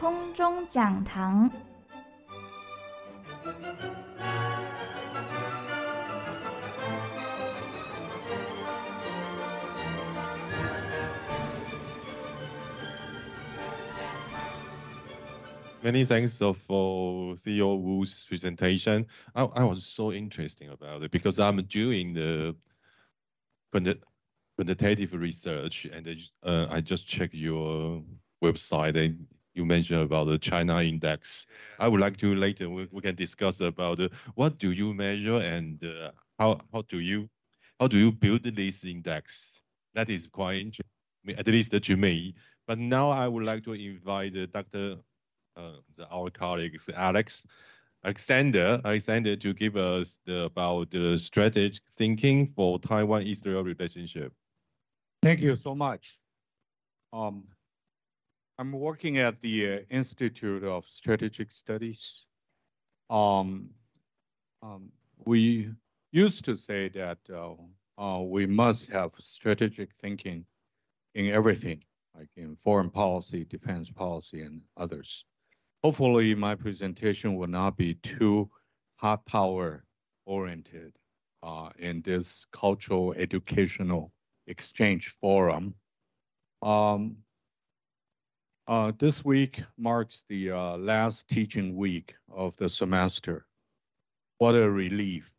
空中讲堂。Many thanks for CEO Wu's presentation. I, I was so interesting about it because I'm doing the quantitative research and uh, I just checked your website and you mentioned about the China index. I would like to later we, we can discuss about uh, what do you measure and uh, how how do you how do you build this index? That is quite interesting, at least to me. But now I would like to invite uh, Dr uh, our colleagues Alex Alexander Alexander to give us the, about the strategic thinking for Taiwan-Israel relationship. Thank you so much. Um, I'm working at the uh, Institute of Strategic Studies. Um, um, we used to say that uh, uh, we must have strategic thinking in everything, like in foreign policy, defense policy, and others. Hopefully my presentation will not be too hard power oriented uh, in this cultural educational exchange forum. Um, uh, this week marks the uh, last teaching week of the semester. What a relief.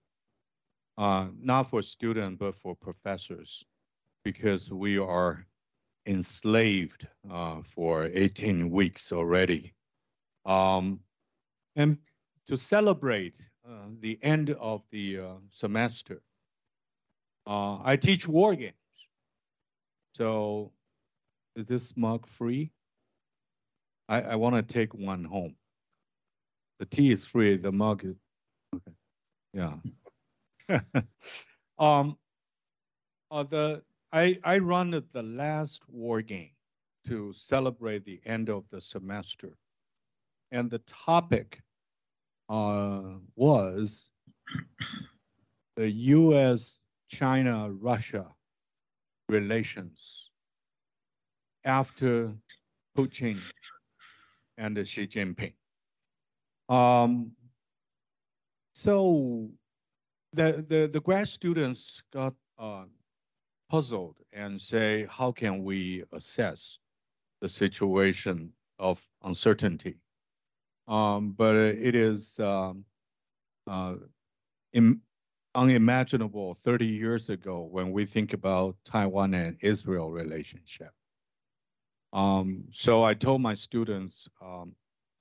Uh, not for students, but for professors, because we are enslaved uh, for 18 weeks already. Um, and to celebrate uh, the end of the uh, semester, I teach war games. So is this mug free? I, I want to take one home. The tea is free, the mug is, okay. Yeah. um, uh, the, I, I run the last war game to celebrate the end of the semester and the topic uh, was the U.S. China Russia relations after Putin and Xi Jinping. Um, so the, the, the grad students got uh, puzzled and say, how can we assess the situation of uncertainty um, but it is um, uh, unimaginable 30 years ago when we think about Taiwan and Israel relationship. Um, so I told my students, um,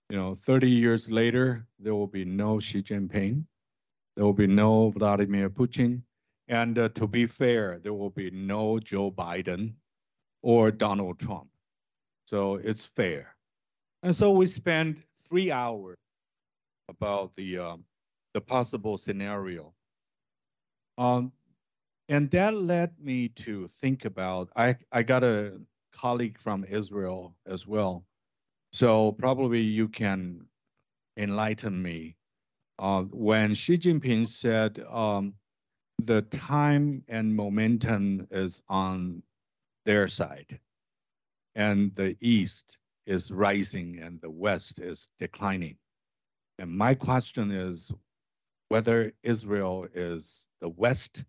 you know, 30 years later, there will be no Xi Jinping, there will be no Vladimir Putin, and uh, to be fair, there will be no Joe Biden or Donald Trump. So it's fair. And so we spend three hours about the um, the possible scenario. Um, and that led me to think about I, I got a colleague from Israel as well. So probably you can enlighten me. Uh, when Xi Jinping said um, the time and momentum is on their side, and the East is rising and the West is declining. And my question is whether Israel is the West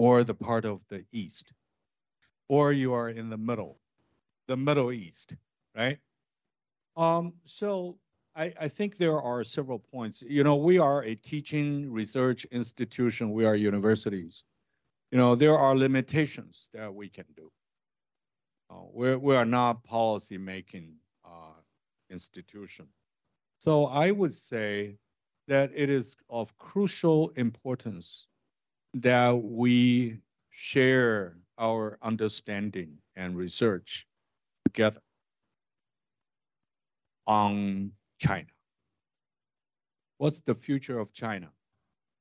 or the part of the East, or you are in the middle, the Middle East, right? Um, so I, I think there are several points. You know, we are a teaching research institution, we are universities. You know, there are limitations that we can do. Uh, we're, we are not policy making uh, institution. So I would say that it is of crucial importance that we share our understanding and research on China. What's the future of China?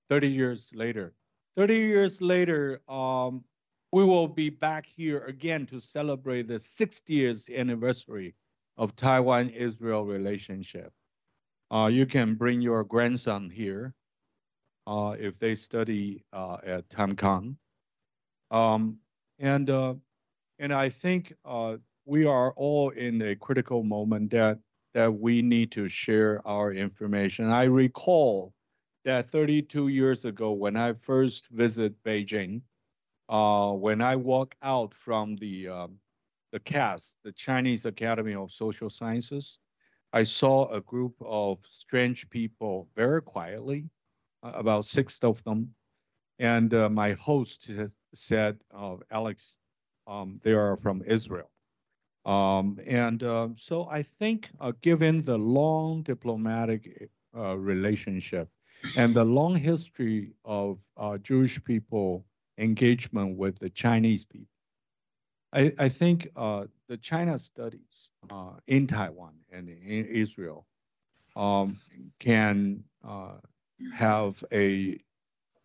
30 years later. 30 years later, um, we will be back here again to celebrate the 60th anniversary of Taiwan-Israel relationship. Uh, you can bring your grandson here uh, if they study uh, at Tamkang. Um, and, uh, and I think uh, we are all in a critical moment that that we need to share our information. I recall that 32 years ago when I first visited Beijing, uh, when I walked out from the um, the CAS, the Chinese Academy of Social Sciences, I saw a group of strange people very quietly, uh, about six of them, and uh, my host said, uh, "Alex, um, they are from Israel." Um, and uh, so I think, uh, given the long diplomatic uh, relationship and the long history of uh, Jewish people engagement with the Chinese people, I, I think uh, the China studies uh, in Taiwan and in Israel um, can have a,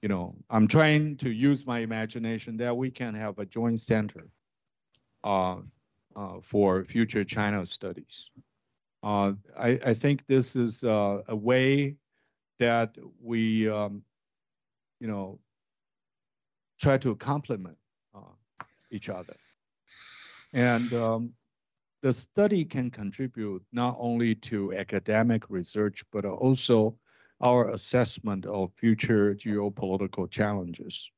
you know, I'm trying to use my imagination that we can have a joint center uh, for future China studies. Uh, I, I, think this is uh, a way that we, um, you know, try to complement each other. And um, the study can contribute not only to academic research, but also our assessment of future geopolitical challenges.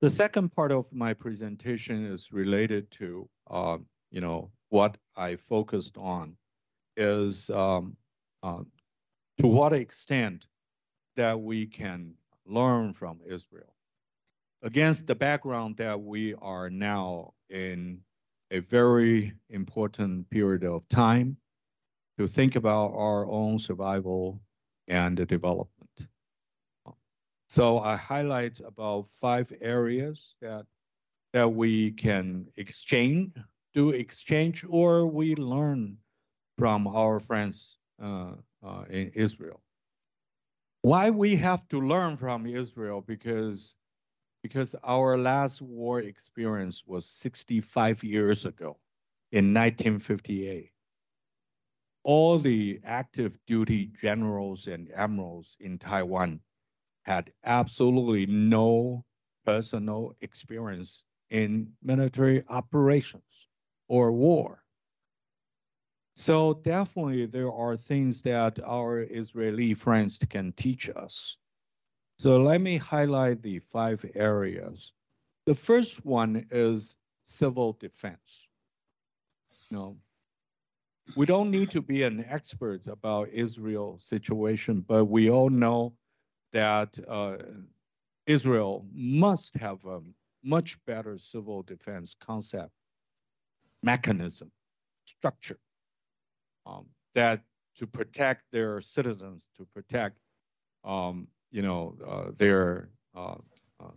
The second part of my presentation is related to, uh, you know, what I focused on is um, uh, to what extent that we can learn from Israel against the background that we are now in a very important period of time to think about our own survival and development. So I highlight about five areas that that we can exchange, do exchange, or we learn from our friends uh, uh, in Israel. Why we have to learn from Israel? Because because our last war experience was 65 years ago in 1958. All the active duty generals and admirals in Taiwan had absolutely no personal experience in military operations or war. So definitely there are things that our Israeli friends can teach us. So let me highlight the five areas. The first one is civil defense. No, we don't need to be an expert about Israel situation, but we all know that uh, Israel must have a much better civil defense concept, mechanism, structure um, that to protect their citizens, to protect, um, you know, uh, their uh, uh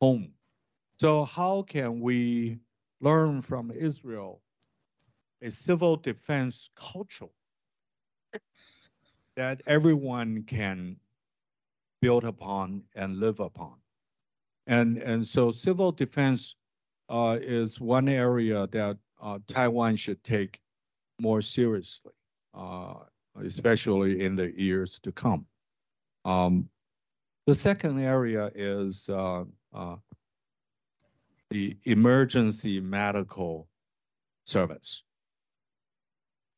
home. So how can we learn from Israel a civil defense culture that everyone can build upon and live upon. And, and so civil defense uh, is one area that uh, Taiwan should take more seriously, uh, especially in the years to come. Um, the second area is uh, uh, the emergency medical service.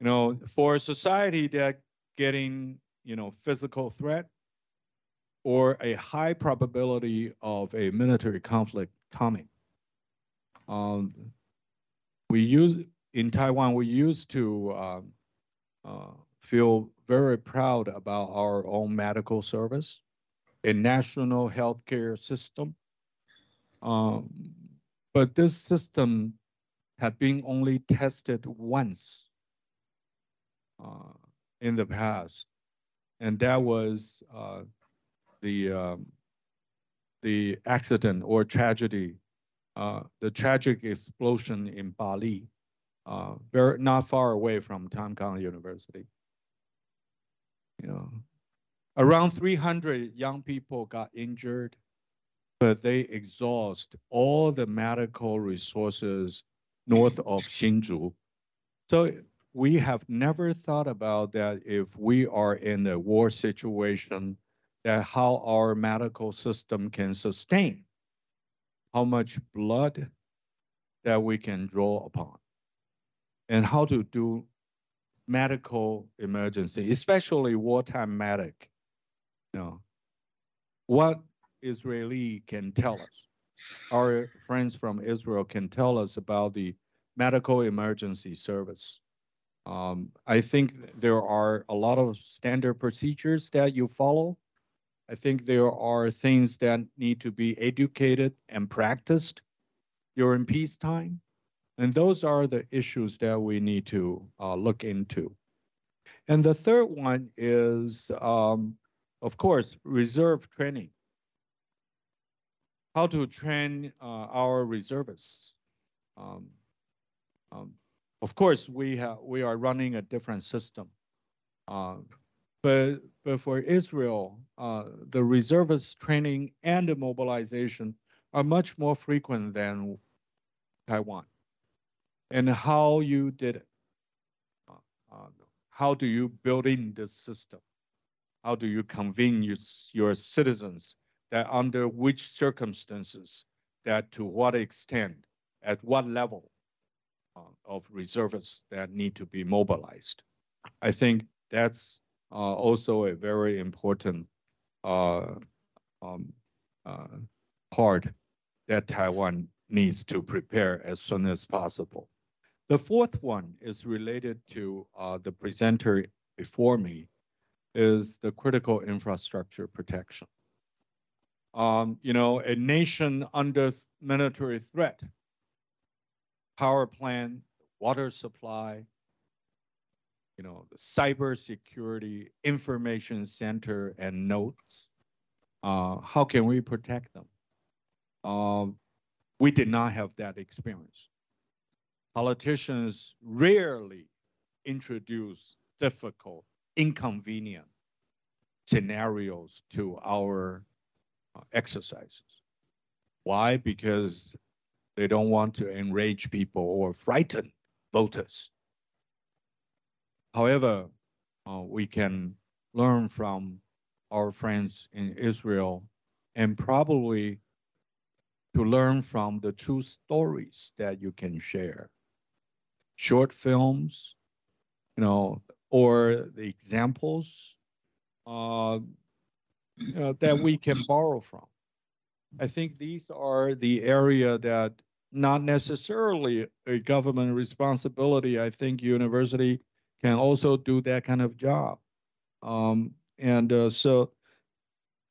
You know, for a society that getting, you know, physical threat, or a high probability of a military conflict coming. Um, we use in Taiwan, we used to um, uh, feel very proud about our own medical service, a national healthcare system. Um, but this system had been only tested once uh, in the past, and that was uh, the um, the accident or tragedy, uh, the tragic explosion in Bali, uh, very not far away from Tam University. You know, around 300 young people got injured, but they exhaust all the medical resources north of Hsinchu. So we have never thought about that if we are in a war situation that how our medical system can sustain, how much blood that we can draw upon, and how to do medical emergency, especially wartime medic. You know, what Israeli can tell us, our friends from Israel can tell us about the medical emergency service. Um, I think there are a lot of standard procedures that you follow. I think there are things that need to be educated and practiced during peacetime. And those are the issues that we need to uh, look into. And the third one is, um, of course, reserve training. How to train uh, our reservists. Um, um, of course, we have we are running a different system, uh, but but for Israel, uh, the reservist training and mobilization are much more frequent than Taiwan. And how you did it? Uh, uh how do you build in this system? How do you convince your citizens that under which circumstances, that to what extent, at what level, uh, of reservists that need to be mobilized. I think that's also a very important uh, um, part that Taiwan needs to prepare as soon as possible. The fourth one is related to uh, the presenter before me, is the critical infrastructure protection. Um, you know, a nation under military threat power plant, water supply, you know, the cybersecurity information center and nodes. Uh, how can we protect them? Um, we did not have that experience. Politicians rarely introduce difficult, inconvenient scenarios to our uh, exercises. Why? Because they don't want to enrage people or frighten voters. However, uh, we can learn from our friends in Israel and probably to learn from the true stories that you can share. Short films, you know, or the examples uh, know, that we can borrow from. I think these are the area that not necessarily a government responsibility. I think university can also do that kind of job. Um, and uh, so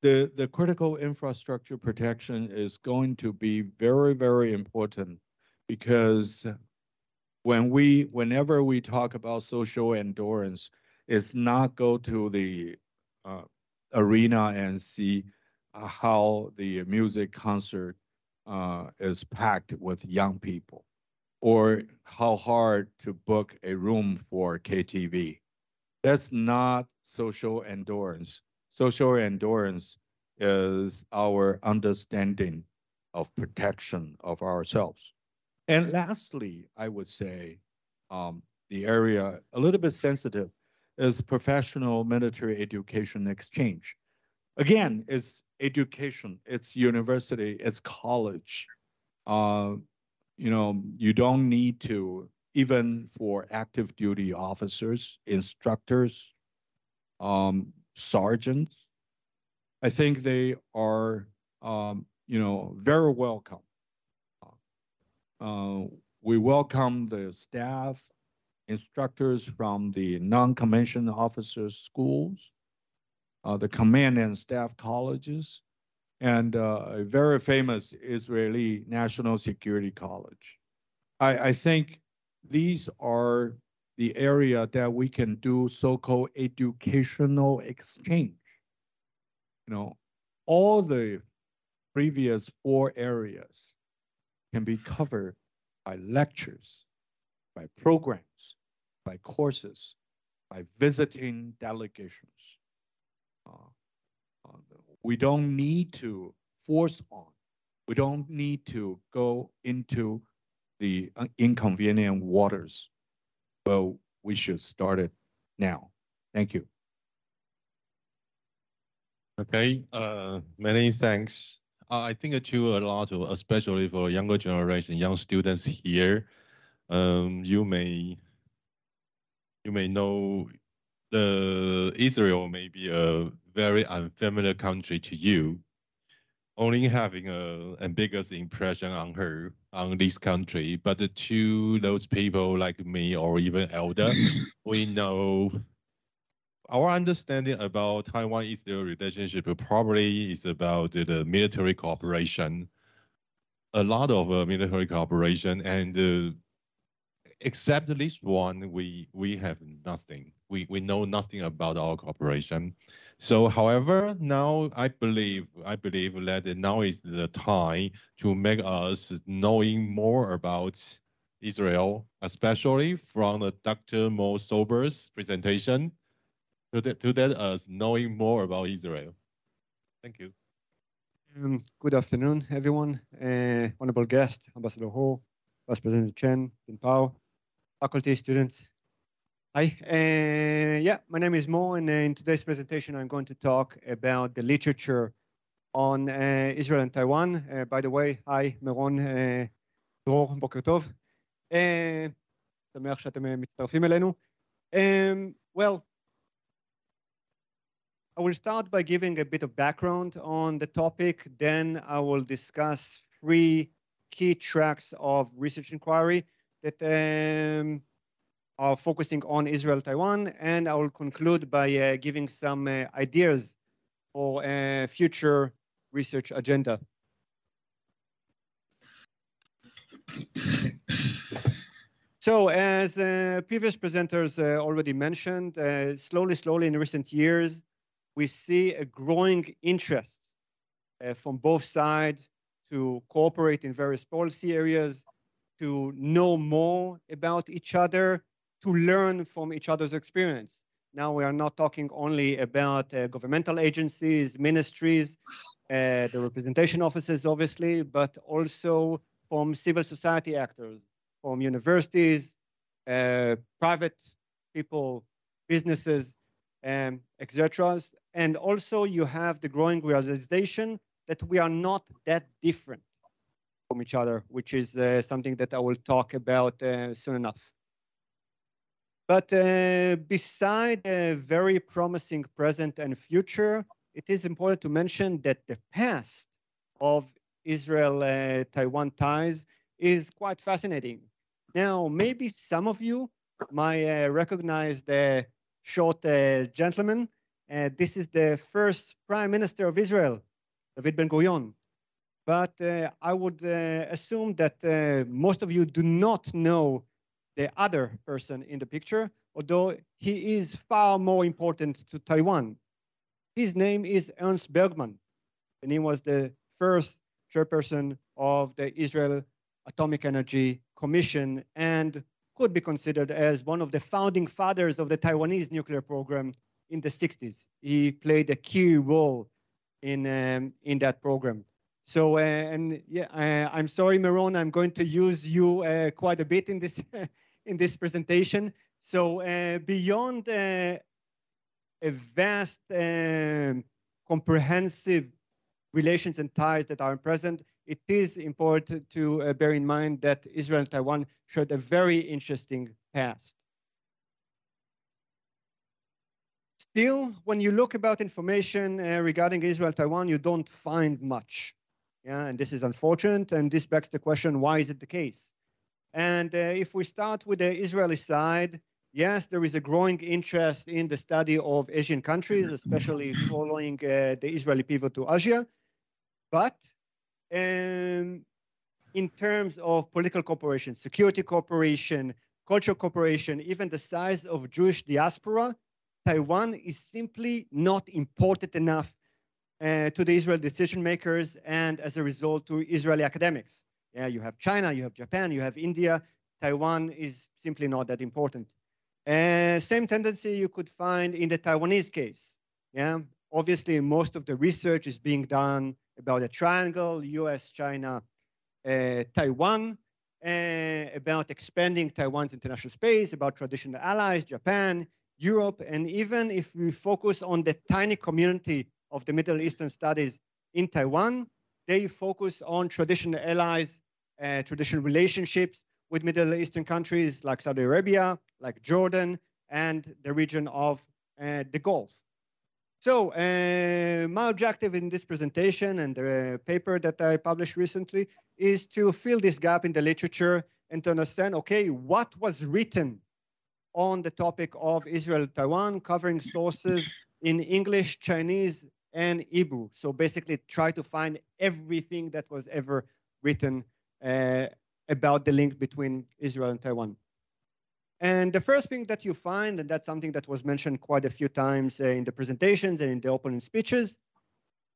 the, the critical infrastructure protection is going to be very, very important because when we, whenever we talk about social endurance, it's not go to the uh, arena and see uh, how the music concert uh, is packed with young people, or how hard to book a room for KTV. That's not social endurance. Social endurance is our understanding of protection of ourselves. And lastly, I would say um, the area a little bit sensitive is professional military education exchange. Again, it's education, it's university, it's college. Uh, you know, you don't need to, even for active duty officers, instructors, um, sergeants, I think they are, um, you know, very welcome. Uh, we welcome the staff, instructors from the non-commissioned officers schools, uh, the command and staff colleges, and uh, a very famous Israeli National Security College. I, I think these are the area that we can do so-called educational exchange. You know, all the previous four areas can be covered by lectures, by programs, by courses, by visiting delegations. Uh, uh, we don't need to force on. We don't need to go into the uh, inconvenient waters, but we should start it now. Thank you. Okay, uh, many thanks. Uh, I think to a lot of, especially for younger generation, young students here, um, you may you may know the Israel may be a very unfamiliar country to you. Only having a ambiguous impression on her on this country, but to those people like me or even elder, we know our understanding about Taiwan-Israel relationship probably is about the military cooperation. A lot of uh, military cooperation, and uh, except this one, we we have nothing. We we know nothing about our cooperation. So, however, now I believe I believe that now is the time to make us knowing more about Israel, especially from the Dr. Mor Sobol's presentation, to that to that us knowing more about Israel. Thank you. Um, good afternoon, everyone. Uh, honorable guest, Ambassador Ho, Vice President Chen, Bin Pao, faculty, students, Hi, uh, yeah, my name is Mor, and uh, in today's presentation, I'm going to talk about the literature on uh, Israel and Taiwan. Uh, by the way, hi, Meron דרור, בוקר טוב. שמח שאתם uh, מצטרפים אלינו. Um, well, I will start by giving a bit of background on the topic, then I will discuss three key tracks of research inquiry that um, are focusing on Israel, Taiwan, and I will conclude by uh, giving some uh, ideas for a future research agenda. so as uh, previous presenters uh, already mentioned, uh, slowly, slowly in recent years, we see a growing interest uh, from both sides to cooperate in various policy areas, to know more about each other, to learn from each other's experience. Now we are not talking only about uh, governmental agencies, ministries, uh, the representation offices, obviously, but also from civil society actors, from universities, uh, private people, businesses, um, etc. And also you have the growing realization that we are not that different from each other, which is uh, something that I will talk about uh, soon enough. But uh, beside a very promising present and future, it is important to mention that the past of Israel-Taiwan uh, ties is quite fascinating. Now, maybe some of you might uh, recognize the short uh, gentleman. Uh, this is the first prime minister of Israel, David Ben-Gurion. But uh, I would assume that most of you do not know the other person in the picture, although he is far more important to Taiwan. His name is Ernst Bergmann, and he was the first chairperson of the Israel Atomic Energy Commission and could be considered as one of the founding fathers of the Taiwanese nuclear program in the 60s. He played a key role in, um, in that program. So, uh, and yeah, uh, I'm sorry, Meron, I'm going to use you uh, quite a bit in this in this presentation. So uh, beyond uh, a vast, um, comprehensive relations and ties that are present, it is important to uh, bear in mind that Israel and Taiwan shared a very interesting past. Still, when you look about information uh, regarding Israel Taiwan, you don't find much. Yeah, and this is unfortunate, and this begs the question, why is it the case? And uh, if we start with the Israeli side, yes, there is a growing interest in the study of Asian countries, especially following uh, the Israeli pivot to Asia. But um, in terms of political cooperation, security cooperation, cultural cooperation, even the size of Jewish diaspora, Taiwan is simply not important enough uh, to the Israel decision makers and as a result to Israeli academics. Yeah, you have China, you have Japan, you have India. Taiwan is simply not that important. Uh, same tendency you could find in the Taiwanese case. Yeah, obviously most of the research is being done about the triangle, US, China, uh, Taiwan, uh, about expanding Taiwan's international space, about traditional allies, Japan, Europe, and even if we focus on the tiny community of the Middle Eastern studies in Taiwan, they focus on traditional allies uh, traditional relationships with Middle Eastern countries like Saudi Arabia, like Jordan, and the region of uh, the Gulf. So uh, my objective in this presentation and the paper that I published recently is to fill this gap in the literature and to understand, okay, what was written on the topic of Israel Taiwan, covering sources in English, Chinese, and Hebrew. So basically try to find everything that was ever written uh, about the link between Israel and Taiwan. And the first thing that you find, and that's something that was mentioned quite a few times uh, in the presentations and in the opening speeches,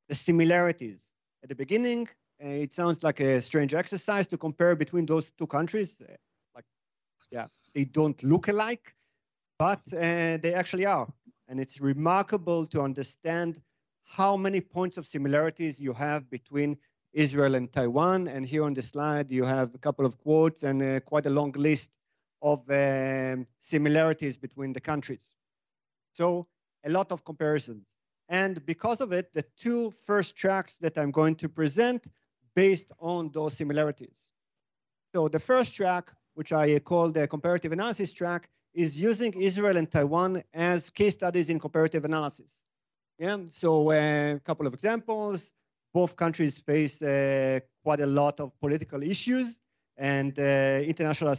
the similarities. At the beginning, uh, it sounds like a strange exercise to compare between those two countries. Uh, like, yeah, they don't look alike, but uh, they actually are. And it's remarkable to understand how many points of similarities you have between Israel and Taiwan. And here on the slide, you have a couple of quotes and uh, quite a long list of um, similarities between the countries. So a lot of comparisons. And because of it, the two first tracks that I'm going to present based on those similarities. So the first track, which I call the comparative analysis track, is using Israel and Taiwan as case studies in comparative analysis. Yeah, so uh, a couple of examples. Both countries face uh, quite a lot of political issues and uh, international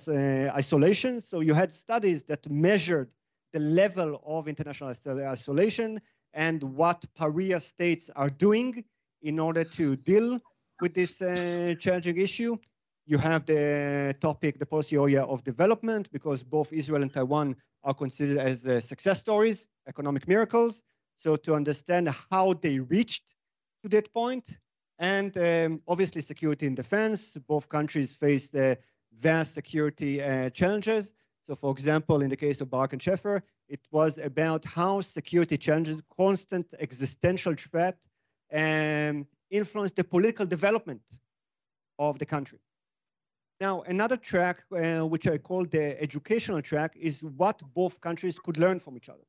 isolation. So you had studies that measured the level of international isolation and what pariah states are doing in order to deal with this uh, challenging issue. You have the topic, the policy area of development, because both Israel and Taiwan are considered as uh, success stories, economic miracles. So to understand how they reached to that point, and um, obviously security and defense. Both countries face uh, vast security uh, challenges. So for example, in the case of Barak and Sheffer, it was about how security challenges, constant existential threat, um, influence the political development of the country. Now, another track, uh, which I call the educational track, is what both countries could learn from each other.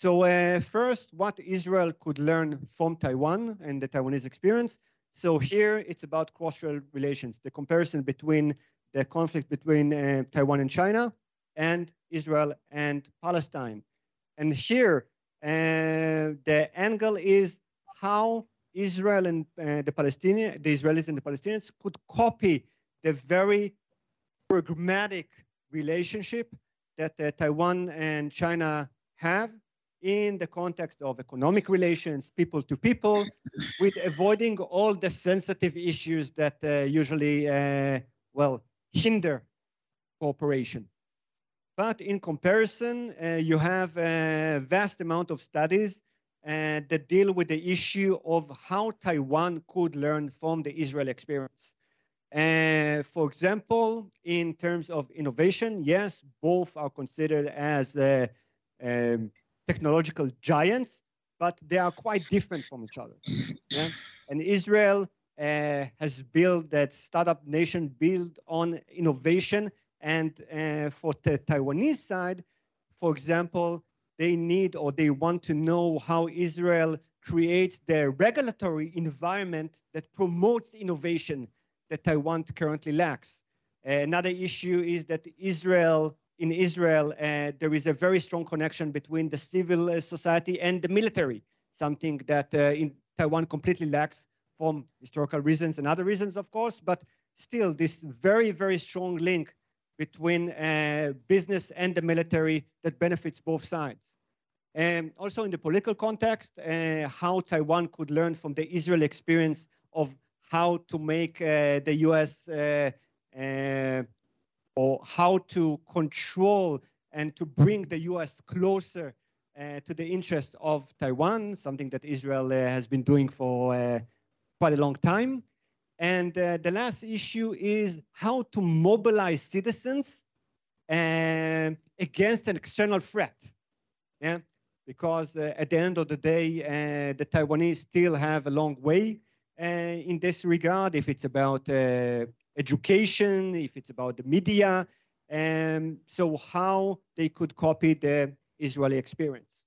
So uh, first, what Israel could learn from Taiwan and the Taiwanese experience. So here it's about cross-strait relations, the comparison between the conflict between uh, Taiwan and China and Israel and Palestine. And here uh, the angle is how Israel and uh, the Palestinians, the Israelis and the Palestinians could copy the very pragmatic relationship that uh, Taiwan and China have in the context of economic relations, people to people, with avoiding all the sensitive issues that uh, usually, uh, well, hinder cooperation. But in comparison, uh, you have a vast amount of studies uh, that deal with the issue of how Taiwan could learn from the Israel experience. Uh, for example, in terms of innovation, yes, both are considered as uh, um, technological giants, but they are quite different from each other. Yeah? And Israel uh, has built that startup nation built on innovation. And uh, for the Taiwanese side, for example, they need or they want to know how Israel creates the regulatory environment that promotes innovation that Taiwan currently lacks. Another issue is that Israel in Israel, uh, there is a very strong connection between the civil uh, society and the military, something that uh, in Taiwan completely lacks from historical reasons and other reasons, of course, but still this very, very strong link between uh, business and the military that benefits both sides. And also in the political context, uh, how Taiwan could learn from the Israel experience of how to make uh, the US or how to control and to bring the US closer uh, to the interest of Taiwan, something that Israel uh, has been doing for uh, quite a long time. And uh, the last issue is how to mobilize citizens uh, against an external threat. Yeah, because uh, at the end of the day, the Taiwanese still have a long way in this regard. If it's about education, if it's about the media, and so how they could copy the Israeli experience.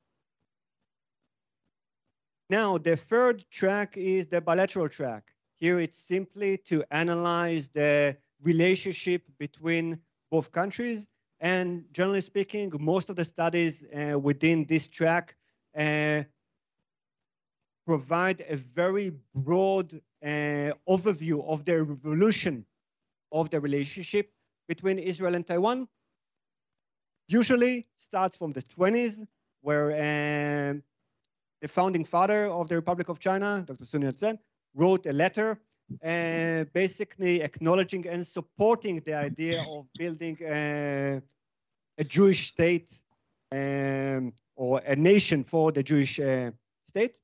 Now, the third track is the bilateral track. Here it's simply to analyze the relationship between both countries And generally speaking, most of the studies uh, within this track uh, provide a very broad uh, overview of the evolution of the relationship between Israel and Taiwan. Usually starts from the 20s, where um, the founding father of the Republic of China, Dr. Sun Yat-sen, wrote a letter uh, basically acknowledging and supporting the idea of building uh, a Jewish state um, or a nation for the Jewish uh, state.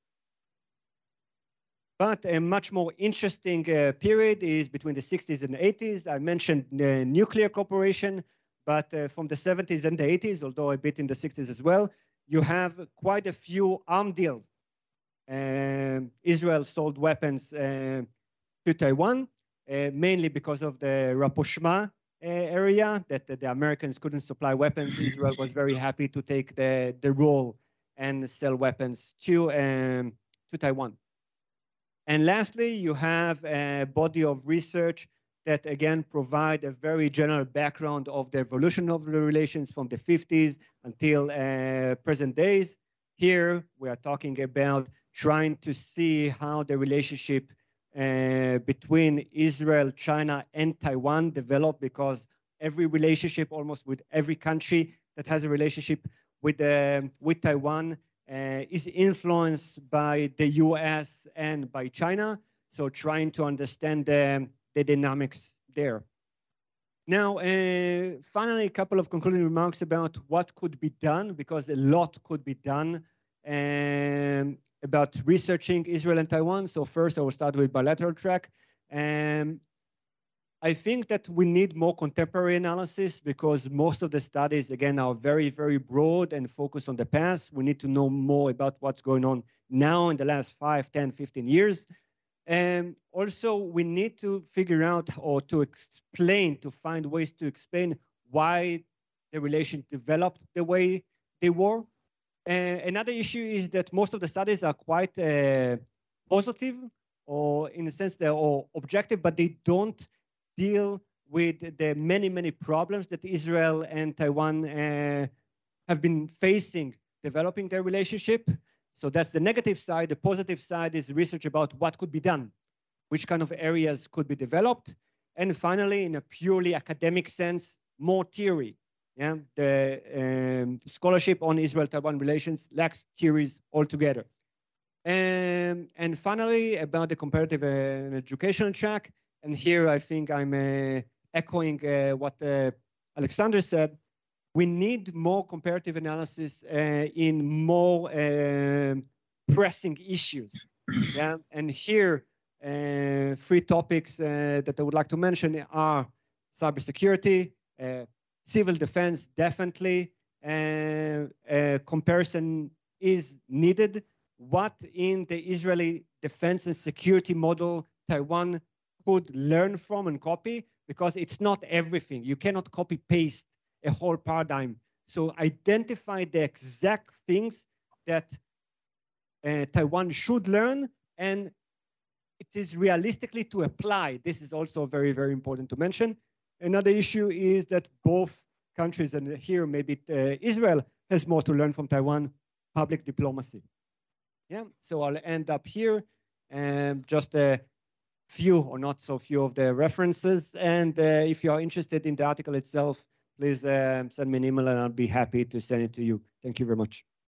But a much more interesting uh, period is between the 60s and 80s. I mentioned the nuclear cooperation, but uh, from the 70s and the 80s, although a bit in the 60s as well, you have quite a few arm deals. Um, Israel sold weapons uh, to Taiwan, uh, mainly because of the rapprochement uh, area that the Americans couldn't supply weapons. Israel was very happy to take the, the role and sell weapons to, um, to Taiwan. And lastly, you have a body of research that again provide a very general background of the evolution of the relations from the 50s until uh, present days. Here, we are talking about trying to see how the relationship uh, between Israel, China, and Taiwan developed because every relationship, almost with every country that has a relationship with, uh, with Taiwan, uh, is influenced by the US and by China. So trying to understand the, the dynamics there. Now, uh, finally, a couple of concluding remarks about what could be done, because a lot could be done. Um, about researching Israel and Taiwan. So first I will start with bilateral track. And I think that we need more contemporary analysis because most of the studies, again, are very, very broad and focused on the past. We need to know more about what's going on now in the last 5, 10, 15 years. And also, we need to figure out or to explain, to find ways to explain why the relation developed the way they were uh, another issue is that most of the studies are quite uh, positive, or in a sense they're all objective, but they don't deal with the many, many problems that Israel and Taiwan uh, have been facing developing their relationship. So that's the negative side. The positive side is research about what could be done, which kind of areas could be developed. And finally, in a purely academic sense, more theory. Yeah, the um, scholarship on Israel-Taiwan relations lacks theories altogether. And, and finally, about the comparative uh, educational track, and here I think I'm uh, echoing uh, what uh, Alexander said, we need more comparative analysis uh, in more um, pressing issues. Yeah, and here, uh, three topics that I would like to mention are cybersecurity, civil defense definitely uh, a comparison is needed. What in the Israeli defense and security model Taiwan could learn from and copy because it's not everything. You cannot copy paste a whole paradigm. So identify the exact things that uh, Taiwan should learn and it is realistically to apply. This is also very, very important to mention. Another issue is that both countries, and here maybe uh, Israel has more to learn from Taiwan, public diplomacy. Yeah, so I'll end up here and just a few or not so few of the references. And uh, if you are interested in the article itself, please uh, send me an email and I'll be happy to send it to you. Thank you very much.